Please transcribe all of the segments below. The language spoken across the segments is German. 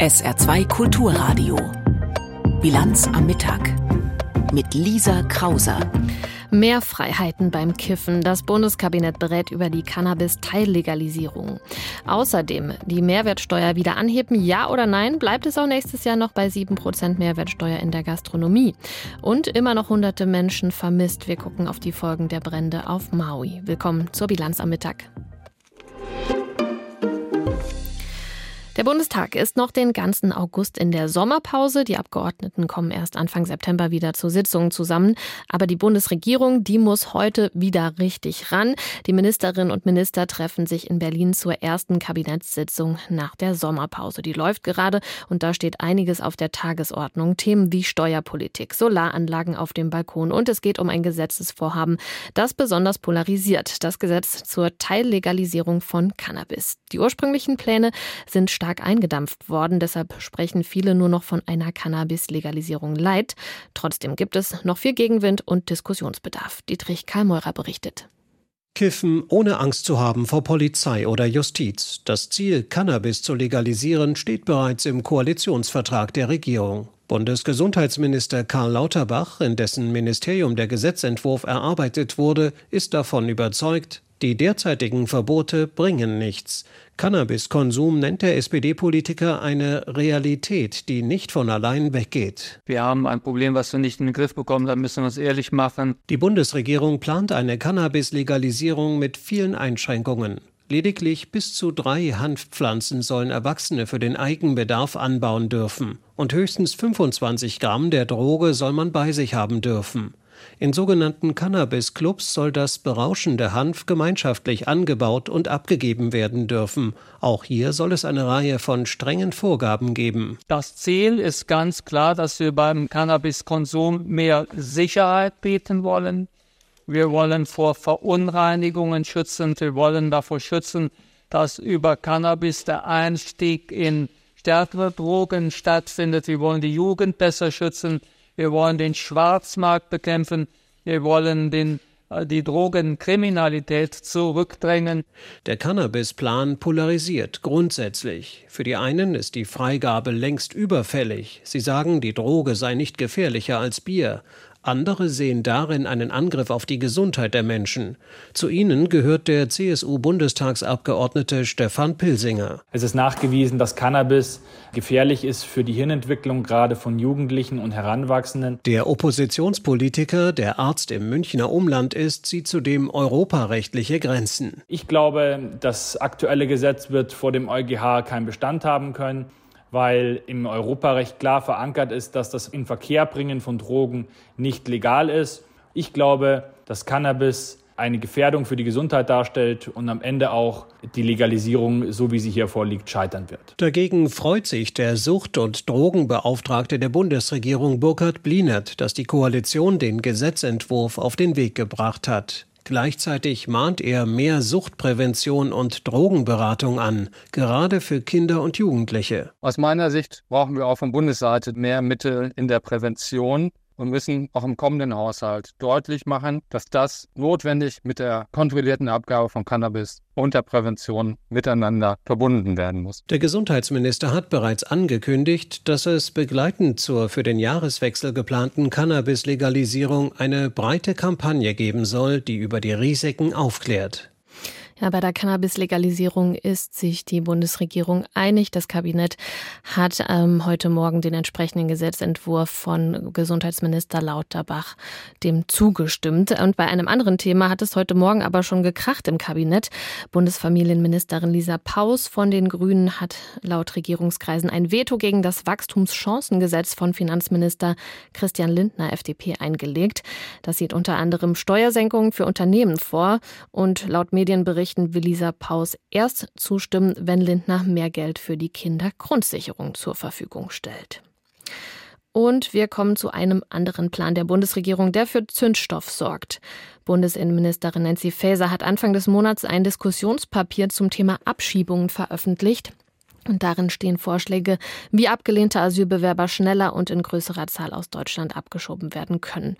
SR2 Kulturradio. Bilanz am Mittag. Mit Lisa Krauser. Mehr Freiheiten beim Kiffen. Das Bundeskabinett berät über die Cannabis-Teillegalisierung. Außerdem die Mehrwertsteuer wieder anheben, ja oder nein? Bleibt es auch nächstes Jahr noch bei 7% Mehrwertsteuer in der Gastronomie? Und immer noch hunderte Menschen vermisst. Wir gucken auf die Folgen der Brände auf Maui. Willkommen zur Bilanz am Mittag. Der Bundestag ist noch den ganzen August in der Sommerpause. Die Abgeordneten kommen erst Anfang September wieder zur Sitzung zusammen. Aber die Bundesregierung, die muss heute wieder richtig ran. Die Ministerinnen und Minister treffen sich in Berlin zur ersten Kabinettssitzung nach der Sommerpause. Die läuft gerade und da steht einiges auf der Tagesordnung. Themen wie Steuerpolitik, Solaranlagen auf dem Balkon und es geht um ein Gesetzesvorhaben, das besonders polarisiert. Das Gesetz zur Teillegalisierung von Cannabis. Die ursprünglichen Pläne sind stark stark eingedampft worden. Deshalb sprechen viele nur noch von einer Cannabis-Legalisierung light. Trotzdem gibt es noch viel Gegenwind und Diskussionsbedarf. Dietrich Karlmeurer berichtet. Kiffen ohne Angst zu haben vor Polizei oder Justiz. Das Ziel, Cannabis zu legalisieren, steht bereits im Koalitionsvertrag der Regierung. Bundesgesundheitsminister Karl Lauterbach, in dessen Ministerium der Gesetzentwurf erarbeitet wurde, ist davon überzeugt, die derzeitigen Verbote bringen nichts. Cannabiskonsum nennt der SPD-Politiker eine Realität, die nicht von allein weggeht. Wir haben ein Problem, was wir nicht in den Griff bekommen, da müssen wir uns ehrlich machen. Die Bundesregierung plant eine Cannabis-Legalisierung mit vielen Einschränkungen. Lediglich bis zu drei Hanfpflanzen sollen Erwachsene für den Eigenbedarf anbauen dürfen. Und höchstens 25 Gramm der Droge soll man bei sich haben dürfen. In sogenannten Cannabis-Clubs soll das berauschende Hanf gemeinschaftlich angebaut und abgegeben werden dürfen. Auch hier soll es eine Reihe von strengen Vorgaben geben. Das Ziel ist ganz klar, dass wir beim Cannabiskonsum mehr Sicherheit bieten wollen. Wir wollen vor Verunreinigungen schützen. Wir wollen davor schützen, dass über Cannabis der Einstieg in stärkere Drogen stattfindet. Wir wollen die Jugend besser schützen. Wir wollen den Schwarzmarkt bekämpfen. Wir wollen den, äh, die Drogenkriminalität zurückdrängen. Der Cannabisplan polarisiert grundsätzlich. Für die einen ist die Freigabe längst überfällig. Sie sagen, die Droge sei nicht gefährlicher als Bier. Andere sehen darin einen Angriff auf die Gesundheit der Menschen. Zu ihnen gehört der CSU-Bundestagsabgeordnete Stefan Pilsinger. Es ist nachgewiesen, dass Cannabis gefährlich ist für die Hirnentwicklung gerade von Jugendlichen und Heranwachsenden. Der Oppositionspolitiker, der Arzt im Münchner Umland ist, sieht zudem europarechtliche Grenzen. Ich glaube, das aktuelle Gesetz wird vor dem EuGH keinen Bestand haben können weil im Europarecht klar verankert ist, dass das Inverkehrbringen von Drogen nicht legal ist. Ich glaube, dass Cannabis eine Gefährdung für die Gesundheit darstellt und am Ende auch die Legalisierung, so wie sie hier vorliegt, scheitern wird. Dagegen freut sich der Sucht- und Drogenbeauftragte der Bundesregierung Burkhard Blinert, dass die Koalition den Gesetzentwurf auf den Weg gebracht hat. Gleichzeitig mahnt er mehr Suchtprävention und Drogenberatung an, gerade für Kinder und Jugendliche. Aus meiner Sicht brauchen wir auch von Bundesseite mehr Mittel in der Prävention und müssen auch im kommenden Haushalt deutlich machen, dass das notwendig mit der kontrollierten Abgabe von Cannabis und der Prävention miteinander verbunden werden muss. Der Gesundheitsminister hat bereits angekündigt, dass es begleitend zur für den Jahreswechsel geplanten Cannabis-Legalisierung eine breite Kampagne geben soll, die über die Risiken aufklärt. Ja, bei der Cannabis-Legalisierung ist sich die Bundesregierung einig. Das Kabinett hat ähm, heute Morgen den entsprechenden Gesetzentwurf von Gesundheitsminister Lauterbach dem zugestimmt. Und bei einem anderen Thema hat es heute Morgen aber schon gekracht im Kabinett. Bundesfamilienministerin Lisa Paus von den Grünen hat laut Regierungskreisen ein Veto gegen das Wachstumschancengesetz von Finanzminister Christian Lindner FDP eingelegt. Das sieht unter anderem Steuersenkungen für Unternehmen vor und laut Medienberichten Nachrichten will Lisa Paus erst zustimmen, wenn Lindner mehr Geld für die Kindergrundsicherung zur Verfügung stellt. Und wir kommen zu einem anderen Plan der Bundesregierung, der für Zündstoff sorgt. Bundesinnenministerin Nancy Faeser hat Anfang des Monats ein Diskussionspapier zum Thema Abschiebungen veröffentlicht. Und darin stehen Vorschläge, wie abgelehnte Asylbewerber schneller und in größerer Zahl aus Deutschland abgeschoben werden können.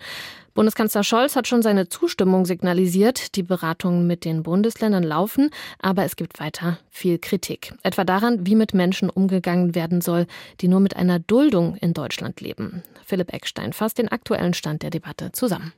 Bundeskanzler Scholz hat schon seine Zustimmung signalisiert. Die Beratungen mit den Bundesländern laufen, aber es gibt weiter viel Kritik. Etwa daran, wie mit Menschen umgegangen werden soll, die nur mit einer Duldung in Deutschland leben. Philipp Eckstein fasst den aktuellen Stand der Debatte zusammen.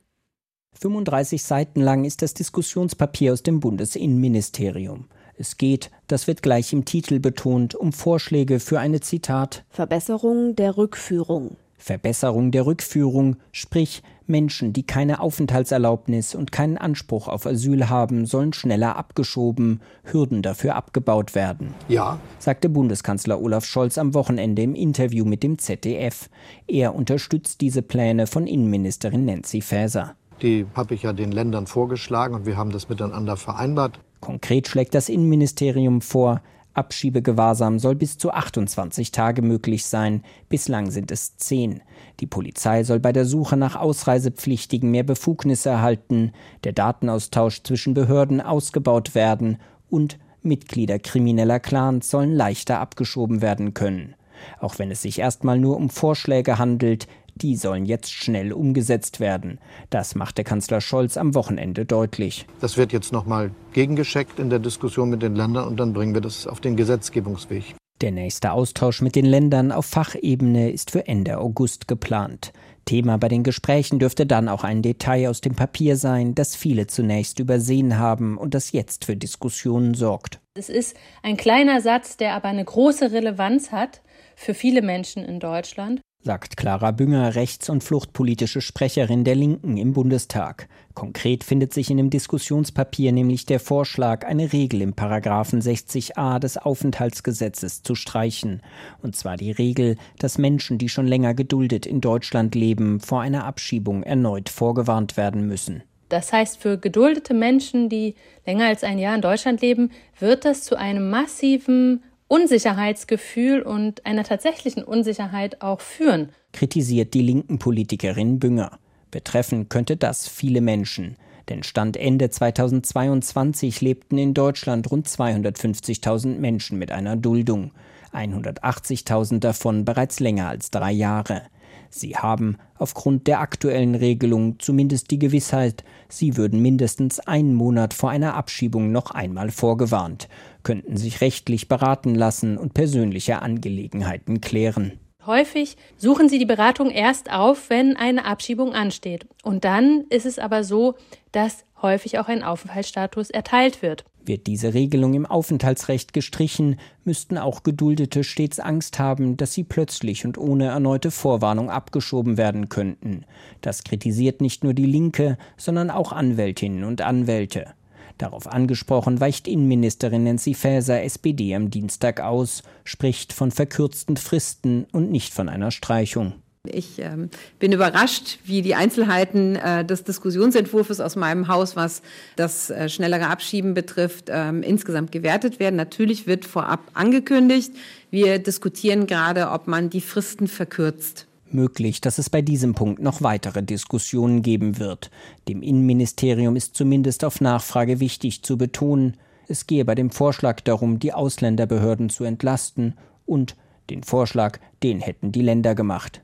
35 Seiten lang ist das Diskussionspapier aus dem Bundesinnenministerium. Es geht, das wird gleich im Titel betont, um Vorschläge für eine Zitat Verbesserung der Rückführung. Verbesserung der Rückführung, sprich Menschen, die keine Aufenthaltserlaubnis und keinen Anspruch auf Asyl haben, sollen schneller abgeschoben, Hürden dafür abgebaut werden. Ja, sagte Bundeskanzler Olaf Scholz am Wochenende im Interview mit dem ZDF. Er unterstützt diese Pläne von Innenministerin Nancy Faeser. Die habe ich ja den Ländern vorgeschlagen und wir haben das miteinander vereinbart. Konkret schlägt das Innenministerium vor, Abschiebegewahrsam soll bis zu 28 Tage möglich sein. Bislang sind es zehn. Die Polizei soll bei der Suche nach Ausreisepflichtigen mehr Befugnisse erhalten, der Datenaustausch zwischen Behörden ausgebaut werden und Mitglieder krimineller Clans sollen leichter abgeschoben werden können. Auch wenn es sich erstmal nur um Vorschläge handelt, die sollen jetzt schnell umgesetzt werden. Das machte Kanzler Scholz am Wochenende deutlich. Das wird jetzt nochmal gegengescheckt in der Diskussion mit den Ländern und dann bringen wir das auf den Gesetzgebungsweg. Der nächste Austausch mit den Ländern auf Fachebene ist für Ende August geplant. Thema bei den Gesprächen dürfte dann auch ein Detail aus dem Papier sein, das viele zunächst übersehen haben und das jetzt für Diskussionen sorgt. Es ist ein kleiner Satz, der aber eine große Relevanz hat für viele Menschen in Deutschland sagt Clara Bünger, rechts- und fluchtpolitische Sprecherin der Linken im Bundestag. Konkret findet sich in dem Diskussionspapier nämlich der Vorschlag, eine Regel im Paragraphen 60a des Aufenthaltsgesetzes zu streichen. Und zwar die Regel, dass Menschen, die schon länger geduldet in Deutschland leben, vor einer Abschiebung erneut vorgewarnt werden müssen. Das heißt, für geduldete Menschen, die länger als ein Jahr in Deutschland leben, wird das zu einem massiven Unsicherheitsgefühl und einer tatsächlichen Unsicherheit auch führen. Kritisiert die linken Politikerin Bünger. Betreffen könnte das viele Menschen. Denn Stand Ende 2022 lebten in Deutschland rund 250.000 Menschen mit einer Duldung. 180.000 davon bereits länger als drei Jahre. Sie haben aufgrund der aktuellen Regelung zumindest die Gewissheit, sie würden mindestens einen Monat vor einer Abschiebung noch einmal vorgewarnt, könnten sich rechtlich beraten lassen und persönliche Angelegenheiten klären. Häufig suchen sie die Beratung erst auf, wenn eine Abschiebung ansteht. Und dann ist es aber so, dass häufig auch ein Aufenthaltsstatus erteilt wird. Wird diese Regelung im Aufenthaltsrecht gestrichen, müssten auch Geduldete stets Angst haben, dass sie plötzlich und ohne erneute Vorwarnung abgeschoben werden könnten. Das kritisiert nicht nur die Linke, sondern auch Anwältinnen und Anwälte. Darauf angesprochen weicht Innenministerin Nancy Faeser SPD am Dienstag aus, spricht von verkürzten Fristen und nicht von einer Streichung. Ich ähm, bin überrascht, wie die Einzelheiten äh, des Diskussionsentwurfs aus meinem Haus, was das äh, schnellere Abschieben betrifft, ähm, insgesamt gewertet werden. Natürlich wird vorab angekündigt, wir diskutieren gerade, ob man die Fristen verkürzt möglich, dass es bei diesem Punkt noch weitere Diskussionen geben wird. Dem Innenministerium ist zumindest auf Nachfrage wichtig zu betonen, es gehe bei dem Vorschlag darum, die Ausländerbehörden zu entlasten und den Vorschlag, den hätten die Länder gemacht.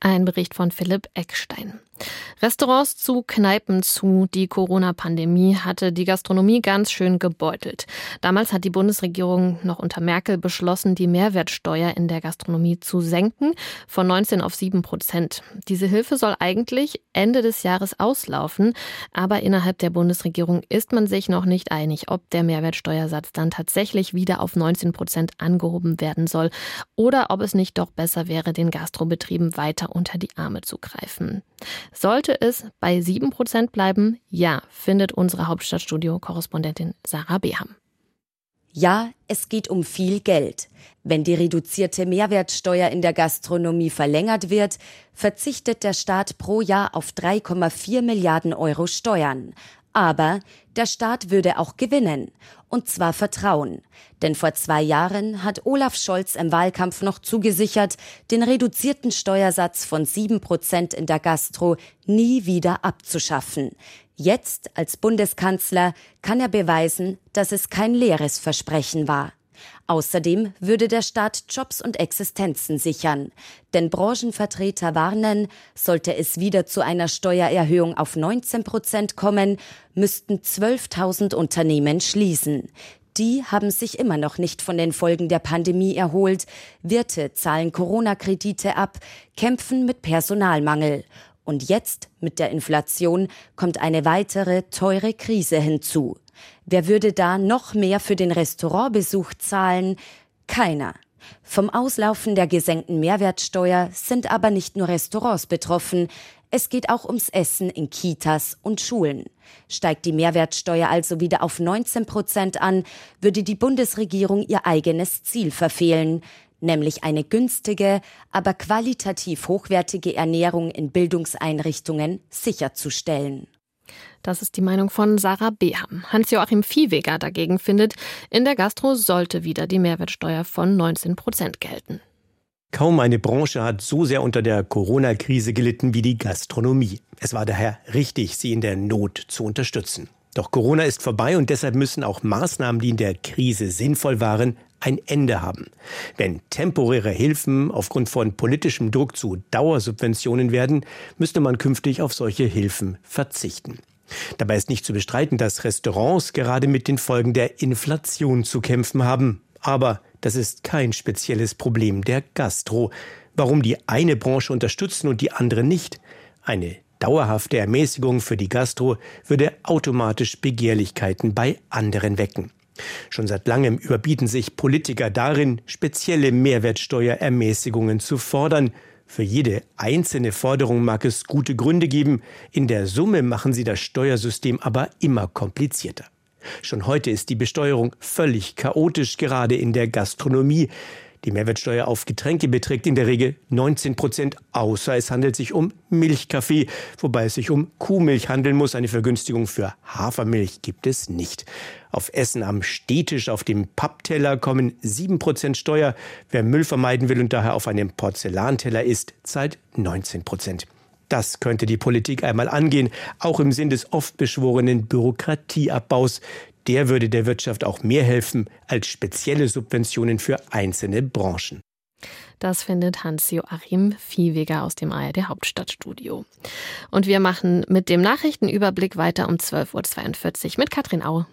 Ein Bericht von Philipp Eckstein. Restaurants zu, Kneipen zu. Die Corona-Pandemie hatte die Gastronomie ganz schön gebeutelt. Damals hat die Bundesregierung noch unter Merkel beschlossen, die Mehrwertsteuer in der Gastronomie zu senken von 19 auf 7 Prozent. Diese Hilfe soll eigentlich Ende des Jahres auslaufen, aber innerhalb der Bundesregierung ist man sich noch nicht einig, ob der Mehrwertsteuersatz dann tatsächlich wieder auf 19 Prozent angehoben werden soll oder ob es nicht doch besser wäre, den Gastrobetrieben weiter unter die Arme zu greifen. Sollte es bei 7% bleiben? Ja, findet unsere Hauptstadtstudio-Korrespondentin Sarah Beham. Ja, es geht um viel Geld. Wenn die reduzierte Mehrwertsteuer in der Gastronomie verlängert wird, verzichtet der Staat pro Jahr auf 3,4 Milliarden Euro Steuern. Aber der Staat würde auch gewinnen. Und zwar Vertrauen. Denn vor zwei Jahren hat Olaf Scholz im Wahlkampf noch zugesichert, den reduzierten Steuersatz von sieben Prozent in der Gastro nie wieder abzuschaffen. Jetzt als Bundeskanzler kann er beweisen, dass es kein leeres Versprechen war. Außerdem würde der Staat Jobs und Existenzen sichern. Denn Branchenvertreter warnen, sollte es wieder zu einer Steuererhöhung auf 19 Prozent kommen, müssten 12.000 Unternehmen schließen. Die haben sich immer noch nicht von den Folgen der Pandemie erholt. Wirte zahlen Corona-Kredite ab, kämpfen mit Personalmangel. Und jetzt, mit der Inflation, kommt eine weitere teure Krise hinzu. Wer würde da noch mehr für den Restaurantbesuch zahlen? Keiner. Vom Auslaufen der gesenkten Mehrwertsteuer sind aber nicht nur Restaurants betroffen, es geht auch ums Essen in Kitas und Schulen. Steigt die Mehrwertsteuer also wieder auf 19 Prozent an, würde die Bundesregierung ihr eigenes Ziel verfehlen, nämlich eine günstige, aber qualitativ hochwertige Ernährung in Bildungseinrichtungen sicherzustellen. Das ist die Meinung von Sarah Beham. Hans-Joachim Viehweger dagegen findet, in der Gastro sollte wieder die Mehrwertsteuer von 19 Prozent gelten. Kaum eine Branche hat so sehr unter der Corona-Krise gelitten wie die Gastronomie. Es war daher richtig, sie in der Not zu unterstützen. Doch Corona ist vorbei und deshalb müssen auch Maßnahmen, die in der Krise sinnvoll waren, ein Ende haben. Wenn temporäre Hilfen aufgrund von politischem Druck zu Dauersubventionen werden, müsste man künftig auf solche Hilfen verzichten. Dabei ist nicht zu bestreiten, dass Restaurants gerade mit den Folgen der Inflation zu kämpfen haben. Aber das ist kein spezielles Problem der Gastro. Warum die eine Branche unterstützen und die andere nicht? Eine dauerhafte Ermäßigung für die Gastro würde automatisch Begehrlichkeiten bei anderen wecken. Schon seit langem überbieten sich Politiker darin, spezielle Mehrwertsteuerermäßigungen zu fordern. Für jede einzelne Forderung mag es gute Gründe geben, in der Summe machen sie das Steuersystem aber immer komplizierter. Schon heute ist die Besteuerung völlig chaotisch, gerade in der Gastronomie. Die Mehrwertsteuer auf Getränke beträgt in der Regel 19 Prozent, außer es handelt sich um Milchkaffee, wobei es sich um Kuhmilch handeln muss. Eine Vergünstigung für Hafermilch gibt es nicht. Auf Essen am Stehtisch auf dem Pappteller kommen 7 Prozent Steuer. Wer Müll vermeiden will und daher auf einem Porzellanteller isst, zahlt 19 Prozent. Das könnte die Politik einmal angehen, auch im Sinn des oft beschworenen Bürokratieabbaus. Der würde der Wirtschaft auch mehr helfen als spezielle Subventionen für einzelne Branchen. Das findet Hans-Joachim Viehweger aus dem ARD Hauptstadtstudio. Und wir machen mit dem Nachrichtenüberblick weiter um 12.42 Uhr mit Katrin Au.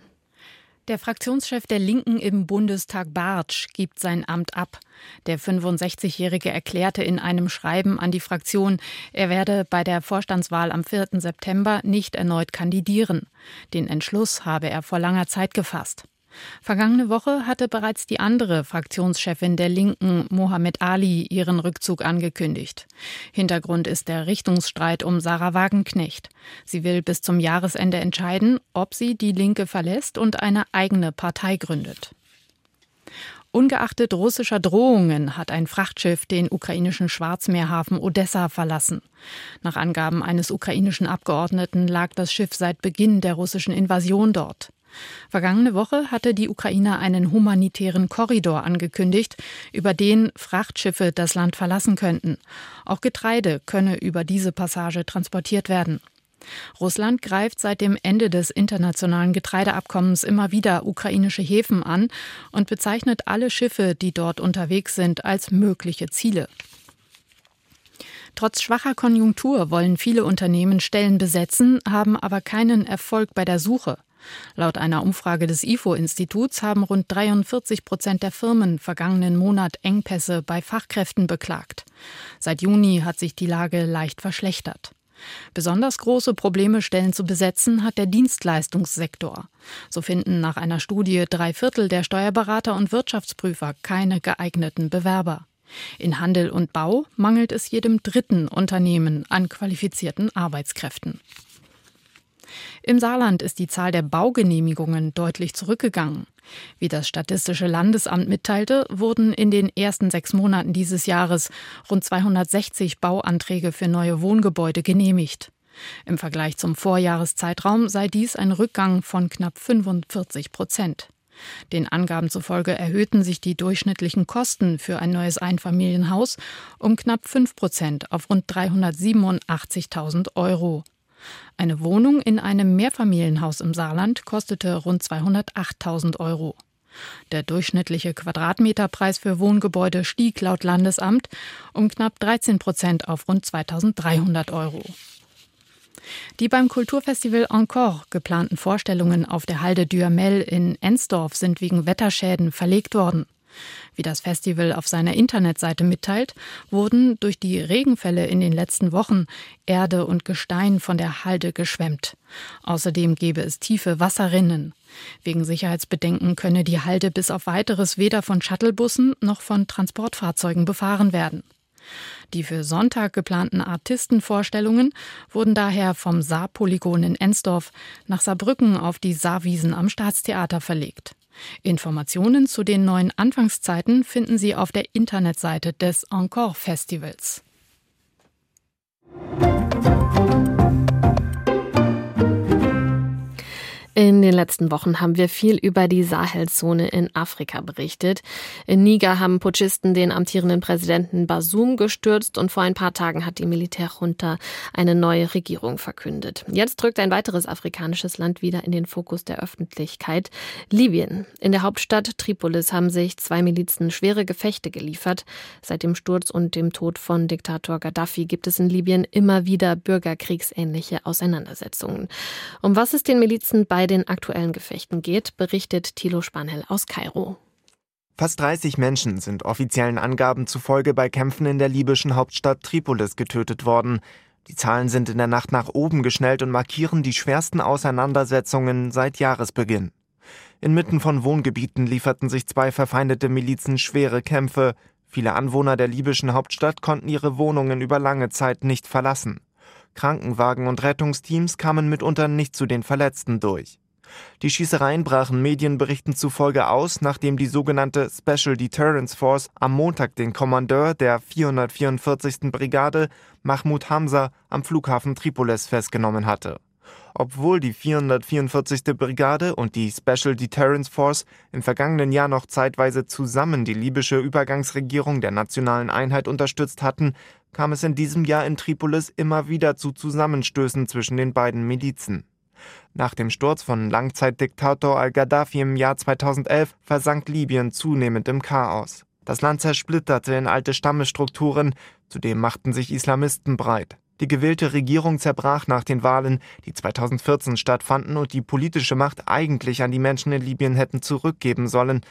Der Fraktionschef der Linken im Bundestag Bartsch gibt sein Amt ab. Der 65-Jährige erklärte in einem Schreiben an die Fraktion, er werde bei der Vorstandswahl am 4. September nicht erneut kandidieren. Den Entschluss habe er vor langer Zeit gefasst. Vergangene Woche hatte bereits die andere Fraktionschefin der Linken, Mohamed Ali, ihren Rückzug angekündigt. Hintergrund ist der Richtungsstreit um Sarah Wagenknecht. Sie will bis zum Jahresende entscheiden, ob sie die Linke verlässt und eine eigene Partei gründet. Ungeachtet russischer Drohungen hat ein Frachtschiff den ukrainischen Schwarzmeerhafen Odessa verlassen. Nach Angaben eines ukrainischen Abgeordneten lag das Schiff seit Beginn der russischen Invasion dort. Vergangene Woche hatte die Ukraine einen humanitären Korridor angekündigt, über den Frachtschiffe das Land verlassen könnten. Auch Getreide könne über diese Passage transportiert werden. Russland greift seit dem Ende des internationalen Getreideabkommens immer wieder ukrainische Häfen an und bezeichnet alle Schiffe, die dort unterwegs sind, als mögliche Ziele. Trotz schwacher Konjunktur wollen viele Unternehmen Stellen besetzen, haben aber keinen Erfolg bei der Suche. Laut einer Umfrage des IFO-Instituts haben rund 43 Prozent der Firmen vergangenen Monat Engpässe bei Fachkräften beklagt. Seit Juni hat sich die Lage leicht verschlechtert. Besonders große Probleme Stellen zu besetzen hat der Dienstleistungssektor. So finden nach einer Studie drei Viertel der Steuerberater und Wirtschaftsprüfer keine geeigneten Bewerber. In Handel und Bau mangelt es jedem dritten Unternehmen an qualifizierten Arbeitskräften. Im Saarland ist die Zahl der Baugenehmigungen deutlich zurückgegangen. Wie das Statistische Landesamt mitteilte, wurden in den ersten sechs Monaten dieses Jahres rund 260 Bauanträge für neue Wohngebäude genehmigt. Im Vergleich zum Vorjahreszeitraum sei dies ein Rückgang von knapp 45 Prozent. Den Angaben zufolge erhöhten sich die durchschnittlichen Kosten für ein neues Einfamilienhaus um knapp 5 Prozent auf rund 387.000 Euro. Eine Wohnung in einem Mehrfamilienhaus im Saarland kostete rund 208.000 Euro. Der durchschnittliche Quadratmeterpreis für Wohngebäude stieg laut Landesamt um knapp 13 Prozent auf rund 2300 Euro. Die beim Kulturfestival Encore geplanten Vorstellungen auf der Halde Duhamel in Ensdorf sind wegen Wetterschäden verlegt worden. Wie das Festival auf seiner Internetseite mitteilt, wurden durch die Regenfälle in den letzten Wochen Erde und Gestein von der Halde geschwemmt. Außerdem gebe es tiefe Wasserrinnen. Wegen Sicherheitsbedenken könne die Halde bis auf weiteres weder von Shuttlebussen noch von Transportfahrzeugen befahren werden. Die für Sonntag geplanten Artistenvorstellungen wurden daher vom Saarpolygon in Ensdorf nach Saarbrücken auf die Saarwiesen am Staatstheater verlegt. Informationen zu den neuen Anfangszeiten finden Sie auf der Internetseite des Encore Festivals. In den letzten Wochen haben wir viel über die Sahelzone in Afrika berichtet. In Niger haben Putschisten den amtierenden Präsidenten Basum gestürzt und vor ein paar Tagen hat die Militärjunta eine neue Regierung verkündet. Jetzt drückt ein weiteres afrikanisches Land wieder in den Fokus der Öffentlichkeit. Libyen. In der Hauptstadt Tripolis haben sich zwei Milizen schwere Gefechte geliefert. Seit dem Sturz und dem Tod von Diktator Gaddafi gibt es in Libyen immer wieder bürgerkriegsähnliche Auseinandersetzungen. Um was es den Milizen bei den aktuellen Gefechten geht, berichtet Thilo Spanhell aus Kairo. Fast 30 Menschen sind offiziellen Angaben zufolge bei Kämpfen in der libyschen Hauptstadt Tripolis getötet worden. Die Zahlen sind in der Nacht nach oben geschnellt und markieren die schwersten Auseinandersetzungen seit Jahresbeginn. Inmitten von Wohngebieten lieferten sich zwei verfeindete Milizen schwere Kämpfe. Viele Anwohner der libyschen Hauptstadt konnten ihre Wohnungen über lange Zeit nicht verlassen. Krankenwagen und Rettungsteams kamen mitunter nicht zu den Verletzten durch. Die Schießereien brachen Medienberichten zufolge aus, nachdem die sogenannte Special Deterrence Force am Montag den Kommandeur der 444. Brigade, Mahmoud Hamza, am Flughafen Tripolis festgenommen hatte. Obwohl die 444. Brigade und die Special Deterrence Force im vergangenen Jahr noch zeitweise zusammen die libysche Übergangsregierung der nationalen Einheit unterstützt hatten, kam es in diesem Jahr in Tripolis immer wieder zu Zusammenstößen zwischen den beiden Milizen. Nach dem Sturz von Langzeitdiktator al-Gaddafi im Jahr 2011 versank Libyen zunehmend im Chaos. Das Land zersplitterte in alte Stammesstrukturen, zudem machten sich Islamisten breit. Die gewählte Regierung zerbrach nach den Wahlen, die 2014 stattfanden und die politische Macht eigentlich an die Menschen in Libyen hätten zurückgeben sollen,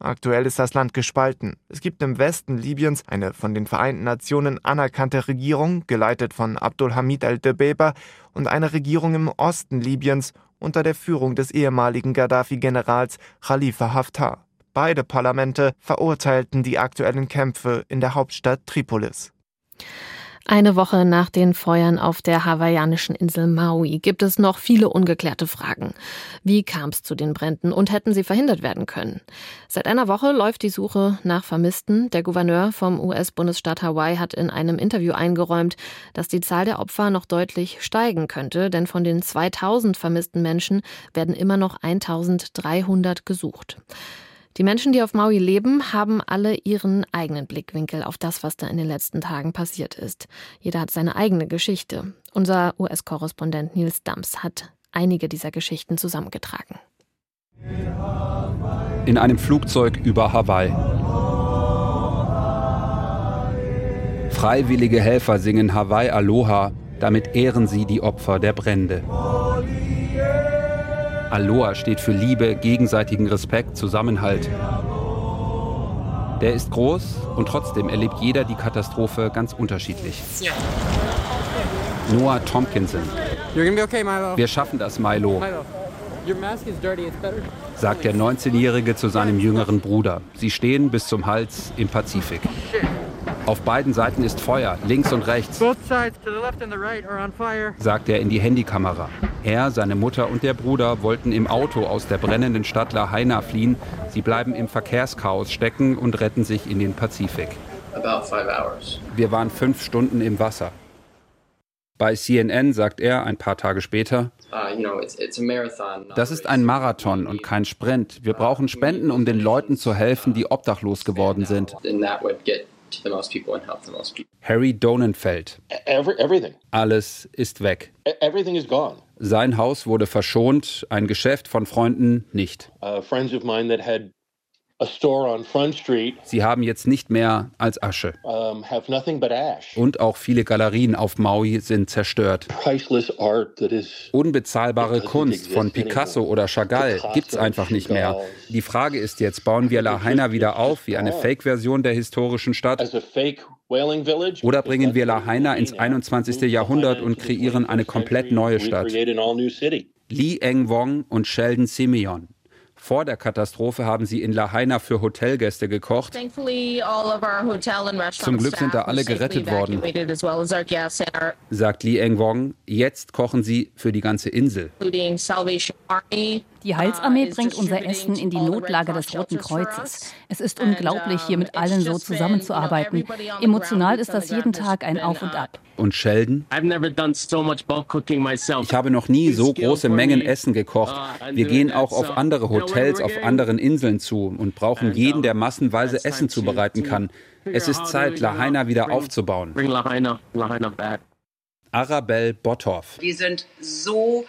Aktuell ist das Land gespalten. Es gibt im Westen Libyens eine von den Vereinten Nationen anerkannte Regierung, geleitet von Abdulhamid al-Debeba, und eine Regierung im Osten Libyens unter der Führung des ehemaligen Gaddafi-Generals Khalifa Haftar. Beide Parlamente verurteilten die aktuellen Kämpfe in der Hauptstadt Tripolis. Eine Woche nach den Feuern auf der hawaiianischen Insel Maui gibt es noch viele ungeklärte Fragen. Wie kam es zu den Bränden und hätten sie verhindert werden können? Seit einer Woche läuft die Suche nach Vermissten. Der Gouverneur vom US-Bundesstaat Hawaii hat in einem Interview eingeräumt, dass die Zahl der Opfer noch deutlich steigen könnte, denn von den 2000 vermissten Menschen werden immer noch 1300 gesucht. Die Menschen, die auf Maui leben, haben alle ihren eigenen Blickwinkel auf das, was da in den letzten Tagen passiert ist. Jeder hat seine eigene Geschichte. Unser US-Korrespondent Nils Dams hat einige dieser Geschichten zusammengetragen. In einem Flugzeug über Hawaii. Freiwillige Helfer singen Hawaii Aloha, damit ehren sie die Opfer der Brände. Aloha steht für Liebe, gegenseitigen Respekt, Zusammenhalt. Der ist groß und trotzdem erlebt jeder die Katastrophe ganz unterschiedlich. Noah Tompkinson. Wir schaffen das, Milo. Sagt der 19-Jährige zu seinem jüngeren Bruder. Sie stehen bis zum Hals im Pazifik. Auf beiden Seiten ist Feuer, links und rechts, sagt er in die Handykamera. Er, seine Mutter und der Bruder wollten im Auto aus der brennenden Stadt Lahaina fliehen. Sie bleiben im Verkehrschaos stecken und retten sich in den Pazifik. Wir waren fünf Stunden im Wasser. Bei CNN sagt er ein paar Tage später, uh, das ist ein Marathon und kein Sprint. Wir brauchen Spenden, um den Leuten zu helfen, die obdachlos geworden sind. Harry Donenfeld. Every, Alles ist weg. E, Sein Haus wurde verschont, ein Geschäft von Freunden nicht. Uh, Sie haben jetzt nicht mehr als Asche. Und auch viele Galerien auf Maui sind zerstört. Unbezahlbare Kunst von Picasso oder Chagall gibt es einfach nicht mehr. Die Frage ist jetzt, bauen wir Lahaina wieder auf wie eine Fake-Version der historischen Stadt? Oder bringen wir Lahaina ins 21. Jahrhundert und kreieren eine komplett neue Stadt? Lee Eng Wong und Sheldon Simeon. Vor der Katastrophe haben sie in Lahaina für Hotelgäste gekocht. Zum Glück sind da alle gerettet worden, sagt Lee Eng Wong. Jetzt kochen sie für die ganze Insel. Die Heilsarmee bringt unser Essen in die Notlage des Roten Kreuzes. Es ist unglaublich, hier mit allen so zusammenzuarbeiten. Emotional ist das jeden Tag ein Auf und Ab. Und Sheldon? Ich habe noch nie so große Mengen Essen gekocht. Wir gehen auch auf andere Hotels auf anderen Inseln zu und brauchen jeden, der massenweise Essen zubereiten kann. Es ist Zeit, Lahaina wieder aufzubauen. Arabelle Bothoff. Wir sind so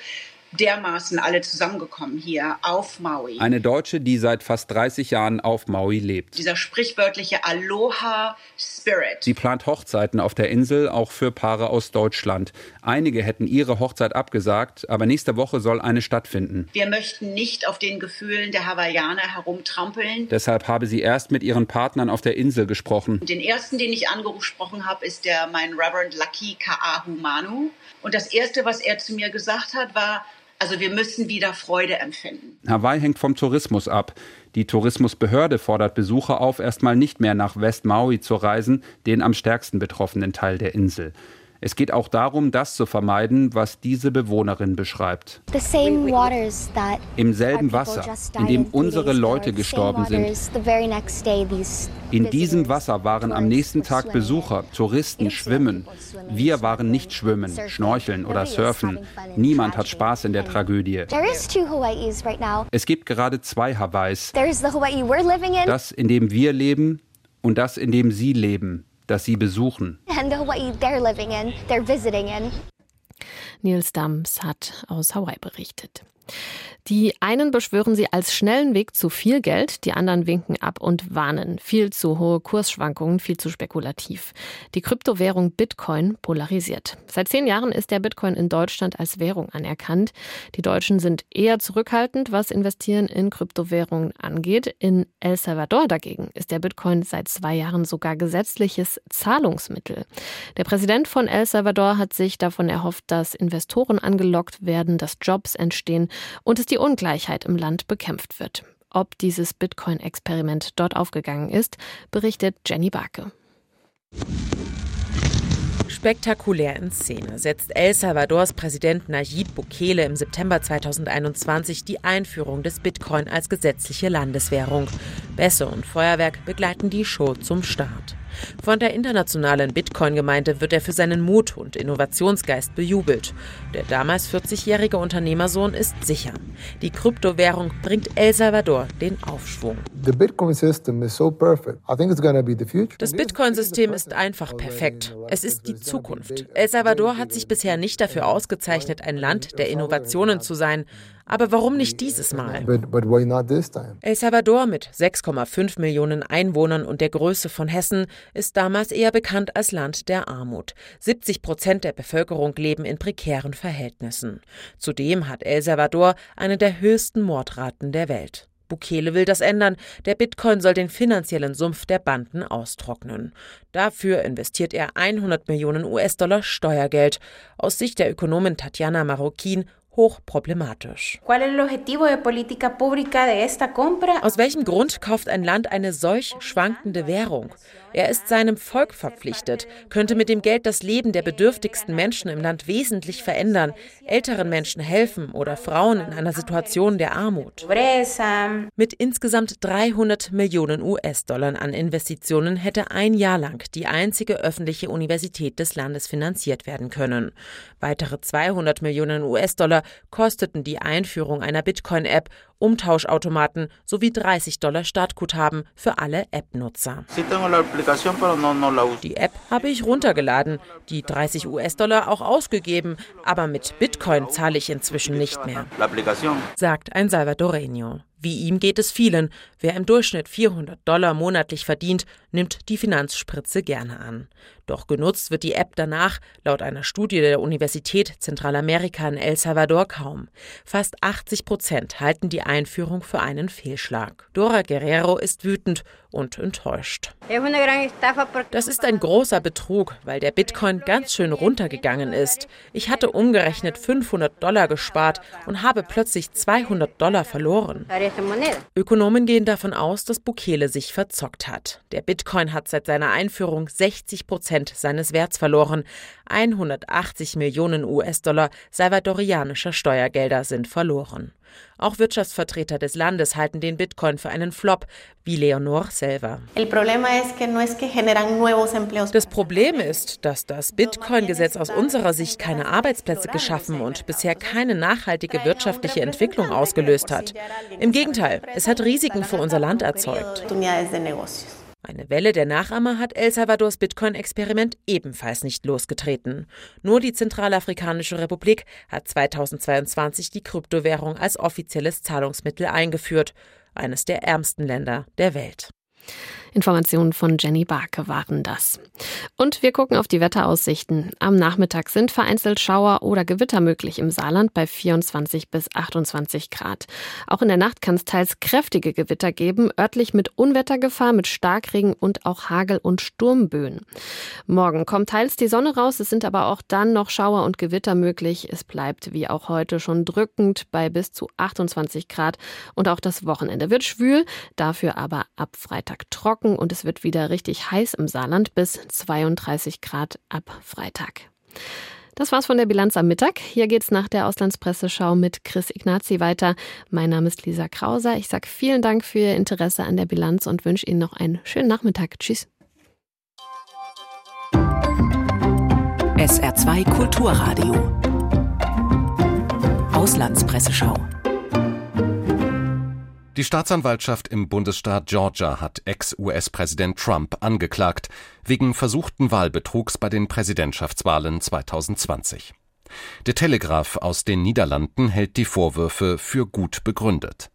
dermaßen alle zusammengekommen hier auf Maui. Eine Deutsche, die seit fast 30 Jahren auf Maui lebt. Dieser sprichwörtliche Aloha-Spirit. Sie plant Hochzeiten auf der Insel, auch für Paare aus Deutschland. Einige hätten ihre Hochzeit abgesagt, aber nächste Woche soll eine stattfinden. Wir möchten nicht auf den Gefühlen der Hawaiianer herumtrampeln. Deshalb habe sie erst mit ihren Partnern auf der Insel gesprochen. Den ersten, den ich angesprochen habe, ist der mein Reverend Lucky Ka'ahu Manu. Und das erste, was er zu mir gesagt hat, war, also wir müssen wieder Freude empfinden. Hawaii hängt vom Tourismus ab. Die Tourismusbehörde fordert Besucher auf, erstmal nicht mehr nach West Maui zu reisen, den am stärksten betroffenen Teil der Insel. Es geht auch darum, das zu vermeiden, was diese Bewohnerin beschreibt. Im selben Wasser, in dem unsere Leute gestorben sind. In diesem Wasser waren am nächsten Tag Besucher, Touristen schwimmen. Wir waren nicht schwimmen, schnorcheln oder surfen. Niemand hat Spaß in der Tragödie. Es gibt gerade zwei Hawaiis. Das, in dem wir leben und das, in dem Sie leben das sie besuchen. Nils Dams hat aus Hawaii berichtet. Die einen beschwören sie als schnellen Weg zu viel Geld, die anderen winken ab und warnen. Viel zu hohe Kursschwankungen, viel zu spekulativ. Die Kryptowährung Bitcoin polarisiert. Seit zehn Jahren ist der Bitcoin in Deutschland als Währung anerkannt. Die Deutschen sind eher zurückhaltend, was Investieren in Kryptowährungen angeht. In El Salvador dagegen ist der Bitcoin seit zwei Jahren sogar gesetzliches Zahlungsmittel. Der Präsident von El Salvador hat sich davon erhofft, dass Investoren angelockt werden, dass Jobs entstehen und es die Ungleichheit im Land bekämpft wird. Ob dieses Bitcoin-Experiment dort aufgegangen ist, berichtet Jenny Barke. Spektakulär in Szene setzt El Salvadors Präsident Nayib Bukele im September 2021 die Einführung des Bitcoin als gesetzliche Landeswährung. Bässe und Feuerwerk begleiten die Show zum Start. Von der internationalen Bitcoin-Gemeinde wird er für seinen Mut und Innovationsgeist bejubelt. Der damals 40-jährige Unternehmersohn ist sicher. Die Kryptowährung bringt El Salvador den Aufschwung. Das Bitcoin-System ist einfach perfekt. Es ist die Zukunft. El Salvador hat sich bisher nicht dafür ausgezeichnet, ein Land der Innovationen zu sein. Aber warum nicht dieses Mal? El Salvador mit 6,5 Millionen Einwohnern und der Größe von Hessen ist damals eher bekannt als Land der Armut. 70 Prozent der Bevölkerung leben in prekären Verhältnissen. Zudem hat El Salvador eine der höchsten Mordraten der Welt. Bukele will das ändern. Der Bitcoin soll den finanziellen Sumpf der Banden austrocknen. Dafür investiert er 100 Millionen US-Dollar Steuergeld. Aus Sicht der Ökonomin Tatjana Marroquin hochproblematisch. Aus welchem Grund kauft ein Land eine solch schwankende Währung? Er ist seinem Volk verpflichtet, könnte mit dem Geld das Leben der bedürftigsten Menschen im Land wesentlich verändern, älteren Menschen helfen oder Frauen in einer Situation der Armut. Mit insgesamt 300 Millionen US-Dollar an Investitionen hätte ein Jahr lang die einzige öffentliche Universität des Landes finanziert werden können. Weitere 200 Millionen US-Dollar kosteten die Einführung einer Bitcoin-App, Umtauschautomaten sowie 30 Dollar Startguthaben für alle App-Nutzer. Die App habe ich runtergeladen, die 30 US-Dollar auch ausgegeben, aber mit Bitcoin zahle ich inzwischen nicht mehr, sagt ein Salvadoreño. Wie ihm geht es vielen. Wer im Durchschnitt 400 Dollar monatlich verdient, nimmt die Finanzspritze gerne an. Doch genutzt wird die App danach, laut einer Studie der Universität Zentralamerika in El Salvador, kaum. Fast 80 Prozent halten die Einführung für einen Fehlschlag. Dora Guerrero ist wütend und enttäuscht. Das ist ein großer Betrug, weil der Bitcoin ganz schön runtergegangen ist. Ich hatte umgerechnet 500 Dollar gespart und habe plötzlich 200 Dollar verloren. Ökonomen gehen davon aus, dass Bukele sich verzockt hat. Der Bitcoin hat seit seiner Einführung 60 Prozent seines Werts verloren. 180 Millionen US-Dollar salvadorianischer Steuergelder sind verloren. Auch Wirtschaftsvertreter des Landes halten den Bitcoin für einen Flop, wie Leonor selber. Das Problem ist, dass das Bitcoin-Gesetz aus unserer Sicht keine Arbeitsplätze geschaffen und bisher keine nachhaltige wirtschaftliche Entwicklung ausgelöst hat. Im Gegenteil, es hat Risiken für unser Land erzeugt. Eine Welle der Nachahmer hat El Salvadors Bitcoin-Experiment ebenfalls nicht losgetreten. Nur die Zentralafrikanische Republik hat 2022 die Kryptowährung als offizielles Zahlungsmittel eingeführt, eines der ärmsten Länder der Welt. Informationen von Jenny Barke waren das. Und wir gucken auf die Wetteraussichten. Am Nachmittag sind vereinzelt Schauer oder Gewitter möglich im Saarland bei 24 bis 28 Grad. Auch in der Nacht kann es teils kräftige Gewitter geben, örtlich mit Unwettergefahr, mit Starkregen und auch Hagel- und Sturmböen. Morgen kommt teils die Sonne raus, es sind aber auch dann noch Schauer und Gewitter möglich. Es bleibt wie auch heute schon drückend bei bis zu 28 Grad und auch das Wochenende wird schwül, dafür aber ab Freitag trocken trocken und es wird wieder richtig heiß im Saarland bis 32 Grad ab Freitag. Das war's von der Bilanz am Mittag. Hier geht's nach der Auslandspresseschau mit Chris Ignazi weiter. Mein Name ist Lisa Krauser. Ich sage vielen Dank für Ihr Interesse an der Bilanz und wünsche Ihnen noch einen schönen Nachmittag. Tschüss. SR2 Kulturradio. Auslandspresseschau. Die Staatsanwaltschaft im Bundesstaat Georgia hat Ex-US-Präsident Trump angeklagt wegen versuchten Wahlbetrugs bei den Präsidentschaftswahlen 2020. Der Telegraph aus den Niederlanden hält die Vorwürfe für gut begründet.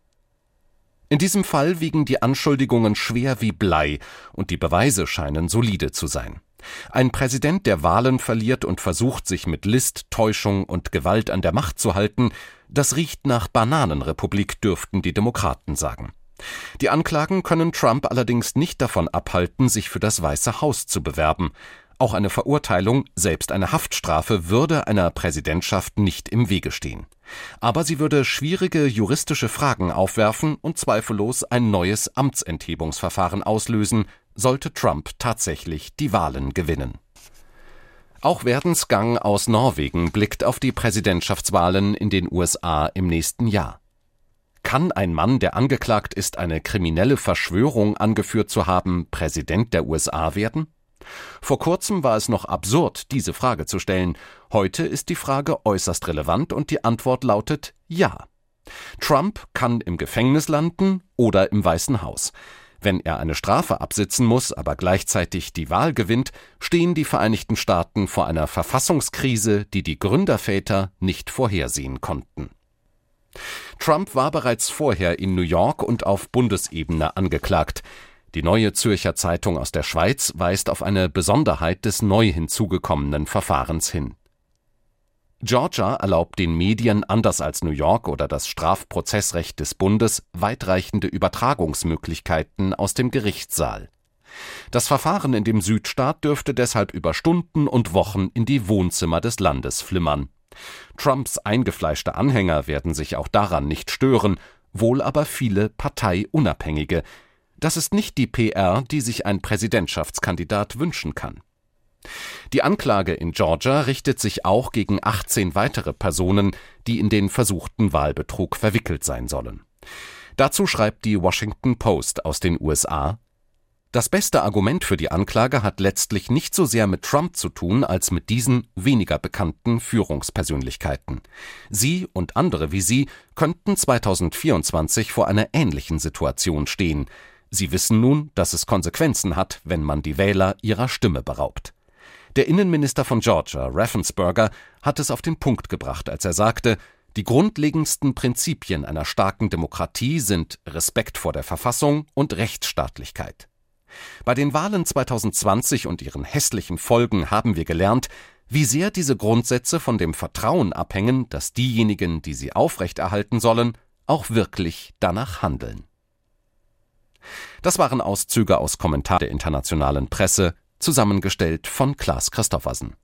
In diesem Fall wiegen die Anschuldigungen schwer wie Blei und die Beweise scheinen solide zu sein. Ein Präsident, der Wahlen verliert und versucht, sich mit List, Täuschung und Gewalt an der Macht zu halten, das riecht nach Bananenrepublik, dürften die Demokraten sagen. Die Anklagen können Trump allerdings nicht davon abhalten, sich für das Weiße Haus zu bewerben. Auch eine Verurteilung, selbst eine Haftstrafe, würde einer Präsidentschaft nicht im Wege stehen. Aber sie würde schwierige juristische Fragen aufwerfen und zweifellos ein neues Amtsenthebungsverfahren auslösen, sollte Trump tatsächlich die Wahlen gewinnen. Auch Verdensgang aus Norwegen blickt auf die Präsidentschaftswahlen in den USA im nächsten Jahr. Kann ein Mann, der angeklagt ist, eine kriminelle Verschwörung angeführt zu haben, Präsident der USA werden? Vor kurzem war es noch absurd, diese Frage zu stellen. Heute ist die Frage äußerst relevant und die Antwort lautet Ja. Trump kann im Gefängnis landen oder im Weißen Haus. Wenn er eine Strafe absitzen muss, aber gleichzeitig die Wahl gewinnt, stehen die Vereinigten Staaten vor einer Verfassungskrise, die die Gründerväter nicht vorhersehen konnten. Trump war bereits vorher in New York und auf Bundesebene angeklagt. Die neue Zürcher Zeitung aus der Schweiz weist auf eine Besonderheit des neu hinzugekommenen Verfahrens hin. Georgia erlaubt den Medien anders als New York oder das Strafprozessrecht des Bundes weitreichende Übertragungsmöglichkeiten aus dem Gerichtssaal. Das Verfahren in dem Südstaat dürfte deshalb über Stunden und Wochen in die Wohnzimmer des Landes flimmern. Trumps eingefleischte Anhänger werden sich auch daran nicht stören, wohl aber viele Parteiunabhängige. Das ist nicht die PR, die sich ein Präsidentschaftskandidat wünschen kann. Die Anklage in Georgia richtet sich auch gegen 18 weitere Personen, die in den versuchten Wahlbetrug verwickelt sein sollen. Dazu schreibt die Washington Post aus den USA Das beste Argument für die Anklage hat letztlich nicht so sehr mit Trump zu tun, als mit diesen weniger bekannten Führungspersönlichkeiten. Sie und andere wie sie könnten 2024 vor einer ähnlichen Situation stehen. Sie wissen nun, dass es Konsequenzen hat, wenn man die Wähler ihrer Stimme beraubt. Der Innenminister von Georgia, Raffensperger, hat es auf den Punkt gebracht, als er sagte, Die grundlegendsten Prinzipien einer starken Demokratie sind Respekt vor der Verfassung und Rechtsstaatlichkeit. Bei den Wahlen 2020 und ihren hässlichen Folgen haben wir gelernt, wie sehr diese Grundsätze von dem Vertrauen abhängen, dass diejenigen, die sie aufrechterhalten sollen, auch wirklich danach handeln. Das waren Auszüge aus Kommentar der internationalen Presse, zusammengestellt von Klaas Christoffersen.